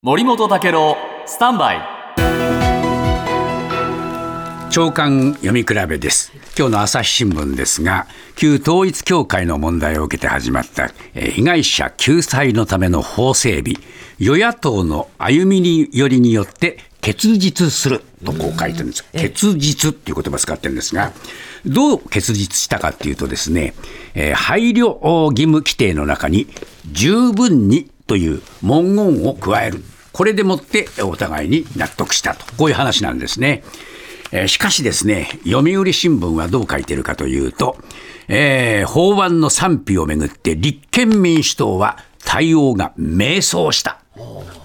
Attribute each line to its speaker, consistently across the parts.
Speaker 1: 森本武郎スタンバイ。
Speaker 2: 長官読み比べです。今日の朝日新聞ですが旧統一教会の問題を受けて始まったえー被害者救済のための法整備与野党の歩みによりによって結実するとこう書いてるんです。結実っていう言葉を使ってるんですがどう結実したかっていうとですね、えー配慮義務規定の中に十分にという文言を加えるこれでもってお互いに納得したとこういう話なんですね。えーしかしですね、読売新聞はどう書いてるかというと、えー法案の賛否をめぐって立憲民主党は対応が迷走した。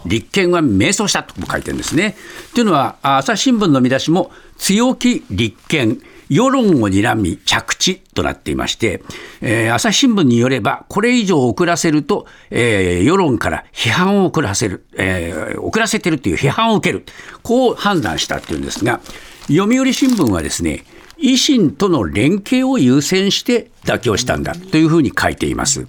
Speaker 2: 立憲は迷走したと書いてるんですね。というのは、朝日新聞の見出しも、強気立憲、世論を睨み着地となっていまして、えー朝日新聞によれば、これ以上遅らせると、えー世論から批判を遅らせる、えー遅らせてるという批判を受ける、こう判断したっていうんですが、読売新聞はですね、維新との連携を優先して妥協したんだというふうに書いています。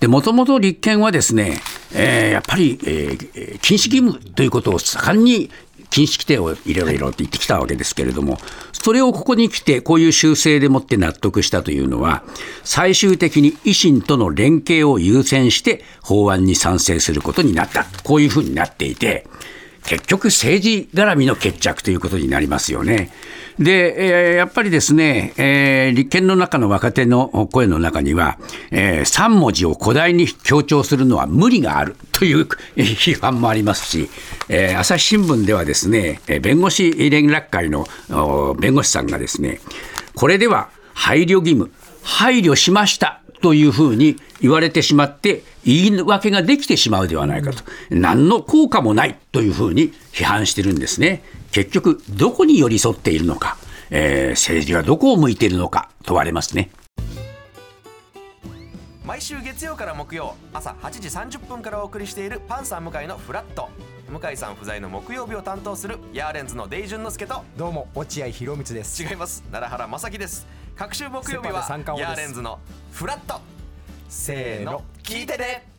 Speaker 2: で、もともと立憲はですね、えーやっぱり、えー禁止義務ということを盛んに禁止規定を入れろ入れろって言ってきたわけですけれども、それをここに来て、こういう修正でもって納得したというのは、最終的に維新との連携を優先して法案に賛成することになった。こういうふうになっていて、結局政治絡みの決着ということになりますよね。で、えーやっぱりですね、えー立憲の中の若手の声の中には、え3文字を古代に強調するのは無理があるという批判もありますし、えー朝日新聞ではですね、弁護士連絡会の弁護士さんがですね、これでは配慮義務、配慮しましたというふうに言われてしまって、言い訳ができてしまうではないかと、何の効果もないというふうに批判してるんですね。結局、どこに寄り添っているのか、えー政治はどこを向いているのか。問われますね。
Speaker 3: 毎週月曜から木曜朝8時30分からお送りしているパンサー向井のフラット。向井さん不在の木曜日を担当するヤーレンズのデイジュンの之介と
Speaker 4: どうも落合博満です。
Speaker 3: 違います。奈良原正樹です。各週木曜日はヤーレンズのフラット。せーの聞いてね